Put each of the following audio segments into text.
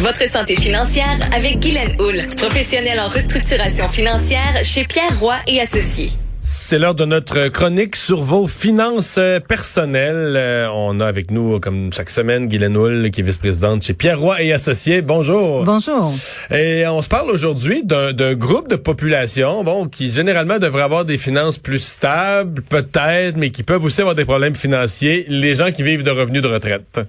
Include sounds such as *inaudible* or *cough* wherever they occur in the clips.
Votre santé financière avec Guylaine Houle, professionnelle en restructuration financière chez Pierre Roy et Associés. C'est l'heure de notre chronique sur vos finances euh, personnelles. Euh, on a avec nous, comme chaque semaine, Guylaine Houle, qui est vice-présidente chez Pierre Roy et Associés. Bonjour. Bonjour. Et on se parle aujourd'hui d'un d'un groupe de population, bon, qui généralement devrait avoir des finances plus stables, peut-être, mais qui peuvent aussi avoir des problèmes financiers. Les gens qui vivent de revenus de retraite.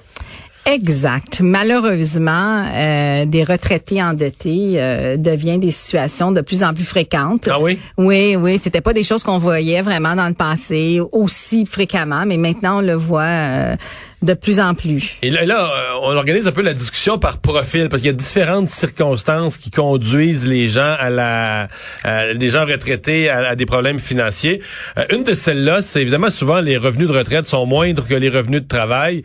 Exact. Malheureusement, euh, des retraités endettés euh, devient des situations de plus en plus fréquentes. Ah oui? Oui, oui. C'était pas des choses qu'on voyait vraiment dans le passé aussi fréquemment, mais maintenant on le voit euh, de plus en plus. Et là, là, euh, on organise un peu la discussion par profil parce qu'il y a différentes circonstances qui conduisent les gens à la, à- les gens retraités à, à des problèmes financiers. Euh, une de celles-là, c'est évidemment souvent les revenus de retraite sont moindres que les revenus de travail.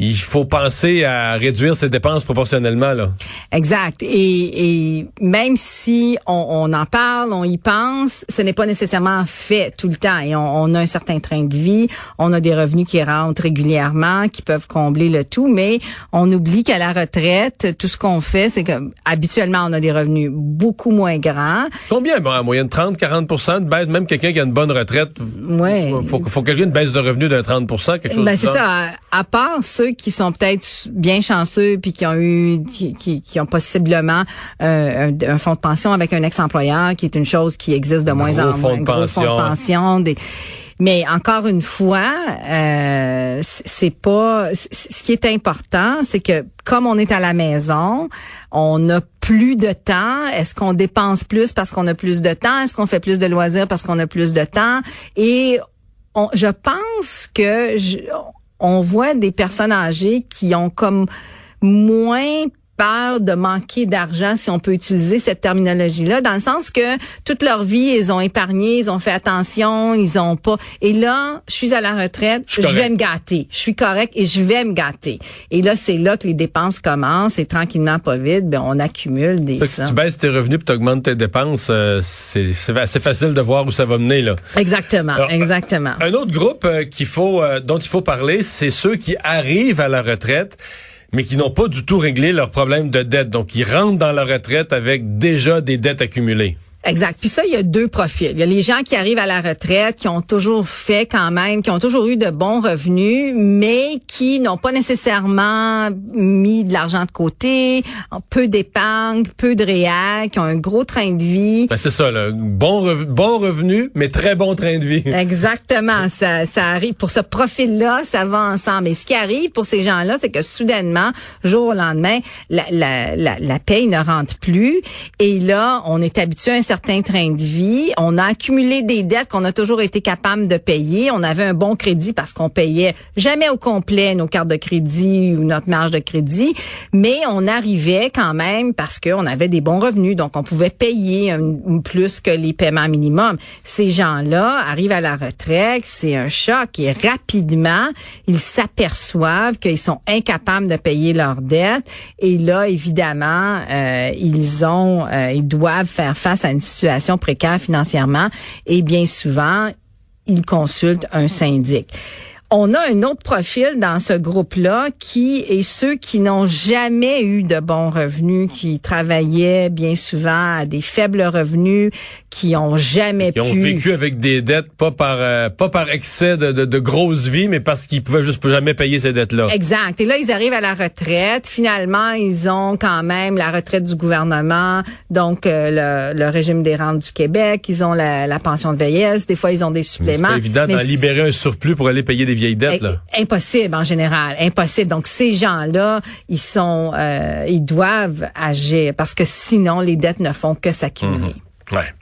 Il faut penser à réduire ses dépenses proportionnellement là. Exact. Et, et même si on, on en parle, on y pense, ce n'est pas nécessairement fait tout le temps. Et on, on a un certain train de vie, on a des revenus qui rentrent régulièrement, qui peuvent combler le tout, mais on oublie qu'à la retraite, tout ce qu'on fait, c'est que habituellement on a des revenus beaucoup moins grands. Combien? Bon, en moyenne 30, 40% de baisse. Même quelqu'un qui a une bonne retraite, Ouais. faut, faut qu'il y ait une baisse de revenus de 30% quelque chose Ben c'est ça. À, part ceux qui sont peut-être bien chanceux puis qui ont eu, qui, qui, qui ont possiblement euh, un, un fonds de pension avec un ex-employeur, qui est une chose qui existe de moins en fonds moins. de Un gros fonds de pension. pension. Des, mais encore une fois, euh, c'est pas. Ce qui est important, c'est que comme on est à la maison, on a plus de temps. Est-ce qu'on dépense plus parce qu'on a plus de temps? Est-ce qu'on fait plus de loisirs parce qu'on a plus de temps? Et on- je pense que je- on voit des personnes âgées qui ont comme moins peur de manquer d'argent, si on peut utiliser cette terminologie-là, dans le sens que toute leur vie, ils ont épargné, ils ont fait attention, ils ont pas. Et là, je suis à la retraite, je, vais me gâter. Je suis correct et je vais me gâter. Et là, c'est là que les dépenses commencent et tranquillement, pas vite, ben, on accumule des si tu baisses tes revenus et tu augmentes tes dépenses, euh, c'est c'est assez facile de voir où ça va mener. là. Exactement, Alors, exactement. Un autre groupe euh, qu'il faut, euh, dont il faut parler, c'est ceux qui arrivent à la retraite mais qui n'ont pas du tout réglé leurs problèmes de dette. Donc, ils rentrent dans la retraite avec déjà des dettes accumulées. Exact. Puis ça, il y a deux profils. Il y a les gens qui arrivent à la retraite, qui ont toujours fait quand même, qui ont toujours eu de bons revenus, mais qui n'ont pas nécessairement mis de l'argent de côté, ont peu d'épargne, peu de réel, qui ont un gros train de vie. Ben, c'est ça, là. Bon, rev- bon revenu, mais très bon train de vie. Exactement, ça, ça arrive pour ce profil-là, ça va ensemble. Et ce qui arrive pour ces gens-là, c'est que soudainement, jour au lendemain, la, la, la, la paye ne rentre plus. Et là, on est habitué à un certain train de vie. On a accumulé des dettes qu'on a toujours été capable de payer. On avait un bon crédit parce qu'on payait jamais au complet nos cartes de crédit ou notre marge de crédit, mais on arrivait quand même parce qu'on avait des bons revenus, donc on pouvait payer plus que les paiements minimums. Ces gens-là arrivent à la retraite, c'est un choc et rapidement, ils s'aperçoivent qu'ils sont incapables de payer leurs dettes et là, évidemment, euh, ils ont, euh, ils doivent faire face à une situation précaire financièrement et bien souvent, ils consultent un syndic. On a un autre profil dans ce groupe-là qui est ceux qui n'ont jamais eu de bons revenus, qui travaillaient bien souvent à des faibles revenus, qui ont jamais Qui ont pu vécu avec des dettes, pas par euh, pas par excès de, de, de grosse vie, mais parce qu'ils pouvaient juste jamais payer ces dettes-là. Exact. Et là, ils arrivent à la retraite. Finalement, ils ont quand même la retraite du gouvernement, donc euh, le, le régime des rentes du Québec. Ils ont la, la pension de vieillesse. Des fois, ils ont des C'est suppléments. pas évident d'en libérer un surplus pour aller payer des vieilles dettes, là. Eh, Impossible en général, impossible. Donc ces gens-là, ils sont, euh, ils doivent agir parce que sinon les dettes ne font que s'accumuler. Ouais.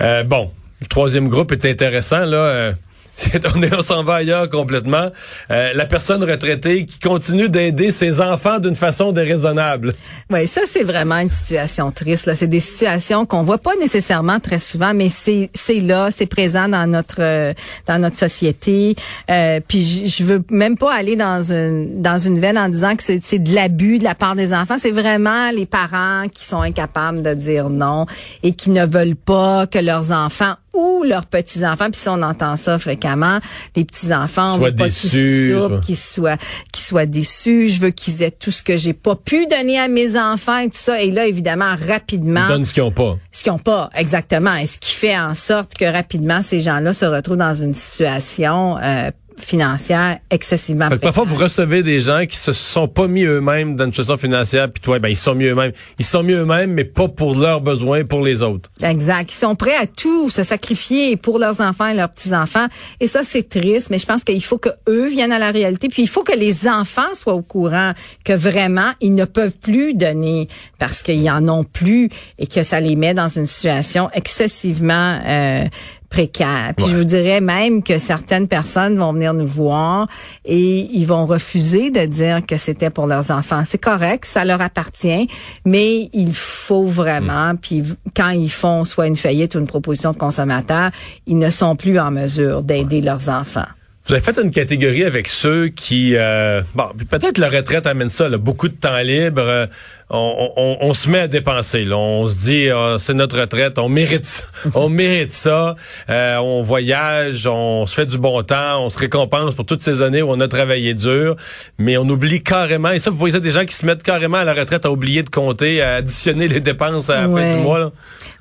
Euh, bon, le troisième groupe est intéressant, là. *laughs* euh, on, on s'en va ailleurs complètement. Euh, la personne retraitée qui continue d'aider ses enfants d'une façon déraisonnable. Oui, ça c'est vraiment une situation triste. C'est des situations qu'on voit pas nécessairement très souvent, mais c'est c'est là, c'est présent dans notre euh, dans notre société. Euh, puis je veux même pas aller dans une dans une veine en disant que c'est c'est de l'abus de la part des enfants. C'est vraiment les parents qui sont incapables de dire non et qui ne veulent pas que leurs enfants ou leurs petits-enfants, puis si on entend ça fréquemment, les petits-enfants, soient déçus, qu'ils soient, qu'ils soient déçus, je veux qu'ils aient tout ce que j'ai pas pu donner à mes enfants et tout ça. Et là, évidemment, rapidement... Ils donnent ce qu'ils ont pas. Ce qu'ils ont pas, exactement. Et ce qui fait en sorte que rapidement, ces gens-là se retrouvent dans une situation euh, financière excessivement Parfois, vous recevez des gens qui se sont pas mis eux-mêmes dans une situation financière, puis toi, ben ils sont mieux eux-mêmes. Ils sont mieux eux-mêmes, mais pas pour leurs besoins, pour les autres. Exact. Ils sont prêts à tout se sacrifier pour leurs enfants et leurs petits-enfants. Et ça, c'est triste, mais je pense qu'il faut que eux viennent à la réalité, puis il faut que les enfants soient au courant que vraiment, ils ne peuvent plus donner parce qu'ils en ont plus et que ça les met dans une situation excessivement euh, précaire. Puis je vous dirais même que certaines personnes vont venir nous voir et ils vont refuser de dire que c'était pour leurs enfants. C'est correct, ça leur appartient, mais il faut vraiment, mm. puis quand ils font soit une faillite ou une proposition de consommateur, ils ne sont plus en mesure d'aider leurs enfants. Vous avez fait une catégorie avec ceux qui, euh, bon, peut-être la retraite amène ça, là, beaucoup de temps libre. Euh, on, on, on, se met à dépenser. Là. On se dit, ah, c'est notre retraite, on mérite, *laughs* on mérite ça. Euh, on voyage, on se fait du bon temps, on se récompense pour toutes ces années où on a travaillé dur, mais on oublie carrément. Et ça, vous voyez ça, des gens qui se mettent carrément à la retraite à oublier de compter, à additionner les dépenses à la fin du mois. Là.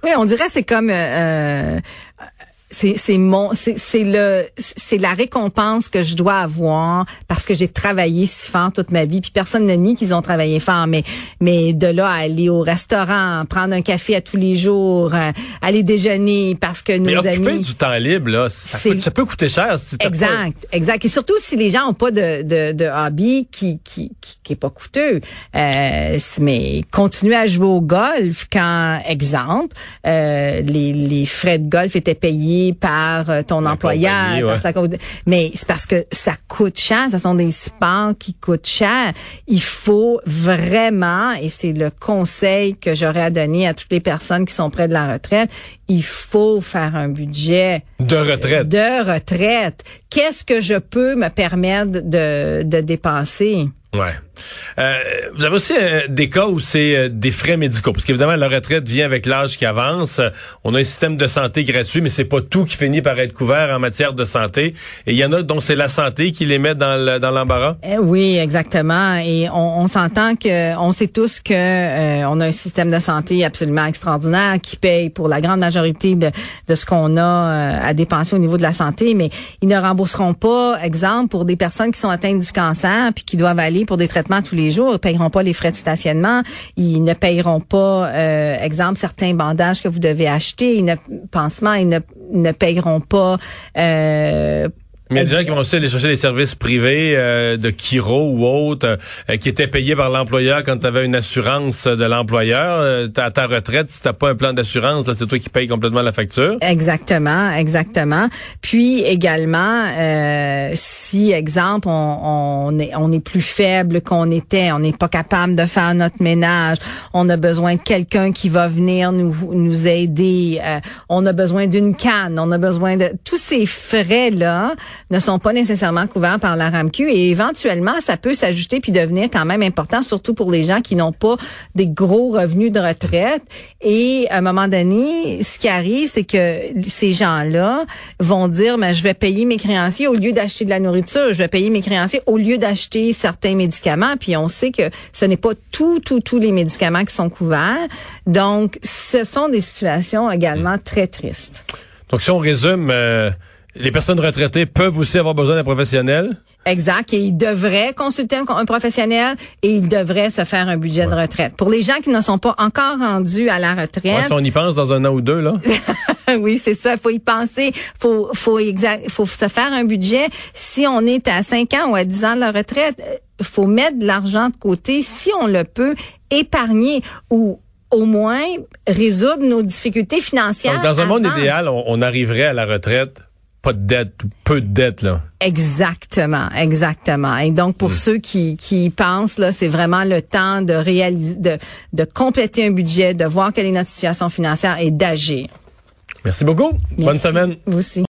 Oui, on dirait c'est comme euh, c'est c'est mon c'est c'est le c'est la récompense que je dois avoir parce que j'ai travaillé si fort toute ma vie. Puis personne ne nie qu'ils ont travaillé fort mais mais de là à aller au restaurant prendre un café à tous les jours euh, aller déjeuner parce que nos mais amis du temps libre là ça, ça peut coûter cher si exact exact. Et surtout si les gens ont pas de de, de hobby qui qui qui, est pas coûteux. Euh, mais continuer à jouer au golf quand exemple euh, les les frais de golf étaient payés par euh, ton employeur. mais c'est parce que ça coûte cher. Ce sont des sports qui coûtent cher. Il faut vraiment, et c'est le conseil que j'aurais à donner à toutes les personnes qui sont près de la retraite, il faut faire un budget de retraite. De retraite. Qu'est-ce que je peux me permettre de, de dépenser? Ouais. Euh, vous avez aussi euh, des cas où c'est euh, des frais médicaux, parce qu'évidemment la retraite vient avec l'âge qui avance. On a un système de santé gratuit, mais c'est pas tout qui finit par être couvert en matière de santé. Et il y en a dont c'est la santé qui les met dans dans l'embarras. Eh oui, exactement. Et on, on s'entend que on sait tous que on a un système de santé absolument extraordinaire qui paye pour la grande majorité de, de ce qu'on a à dépenser au niveau de la santé, mais ils ne rembourseront pas, exemple, pour des personnes qui sont atteintes du cancer puis qui doivent aller pour des traitements tous les jours. Ils ne paieront pas les frais de stationnement. Ils ne paieront pas, euh, exemple, certains bandages que vous devez acheter. Ils ne, ils ne, ne paieront pas euh, mais il y a des gens qui vont aussi aller chercher des services privés euh, de Kiro ou autres euh, qui étaient payés par l'employeur quand tu avais une assurance de l'employeur. Euh, à ta retraite, si t'as pas un plan d'assurance, c'est toi qui payes complètement la facture. Exactement, exactement. Puis également, si exemple on, on, est on est plus faible qu'on était, on n'est pas capable de faire notre ménage, on a besoin de quelqu'un qui va venir nous nous aider, on a besoin d'une canne, on a besoin de tous ces frais là ne sont pas nécessairement couverts par la RAMQ et éventuellement, ça peut s'ajouter puis devenir quand même important, surtout pour les gens qui n'ont pas des gros revenus de retraite. Et à un moment donné, ce qui arrive, c'est que ces gens-là vont dire, mais je vais payer mes créanciers au lieu d'acheter de la nourriture, je vais payer mes créanciers au lieu d'acheter certains médicaments. Puis on sait que ce n'est pas tout, tout, tous les médicaments qui sont couverts. Donc, ce sont des situations également très tristes. Donc, si on résume, euh, les personnes retraitées peuvent aussi avoir besoin d'un professionnel. Exact. Et ils devraient consulter un, professionnel et ils devraient se faire un budget de retraite. Pour les gens qui ne sont pas encore rendus à la retraite. Ouais, si on y pense dans un an ou deux, là. *laughs* oui, c'est ça. Faut y penser. Faut, faut exact, faut se faire un budget. Si on est à 5 ans ou à 10 ans de la retraite, euh, faut mettre de l'argent de côté si on le peut, épargner ou au moins résoudre nos difficultés financières. dans un monde idéal, on arriverait à la retraite pas de dette, peu de dette, là. Exactement, exactement. Et donc pour ceux qui qui y pensent là, c'est vraiment le temps de réaliser, de de compléter un budget, de voir quelle est notre situation financière et d'agir. Merci beaucoup. Bonne semaine. Vous aussi.